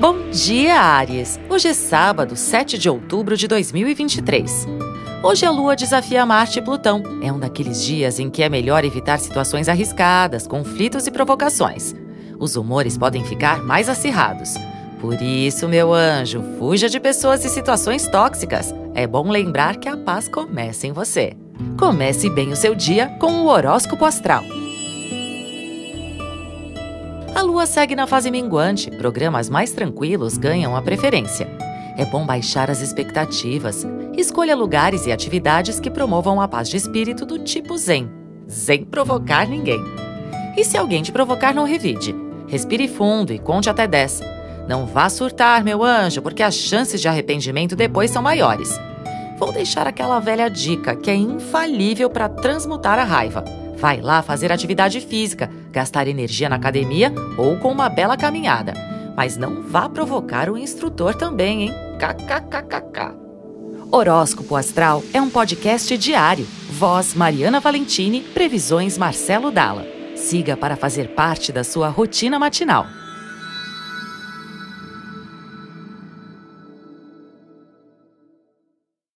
Bom dia, Aries! Hoje é sábado, 7 de outubro de 2023. Hoje a Lua desafia Marte e Plutão. É um daqueles dias em que é melhor evitar situações arriscadas, conflitos e provocações. Os humores podem ficar mais acirrados. Por isso, meu anjo, fuja de pessoas e situações tóxicas. É bom lembrar que a paz começa em você. Comece bem o seu dia com o horóscopo astral. A lua segue na fase minguante, programas mais tranquilos ganham a preferência. É bom baixar as expectativas. Escolha lugares e atividades que promovam a paz de espírito do tipo Zen. Sem provocar ninguém. E se alguém te provocar, não revide. Respire fundo e conte até 10. Não vá surtar, meu anjo, porque as chances de arrependimento depois são maiores. Vou deixar aquela velha dica que é infalível para transmutar a raiva. Vai lá fazer atividade física, gastar energia na academia ou com uma bela caminhada. Mas não vá provocar o instrutor também, hein? KKKKK. Horóscopo Astral é um podcast diário. Voz Mariana Valentini, previsões Marcelo Dalla. Siga para fazer parte da sua rotina matinal.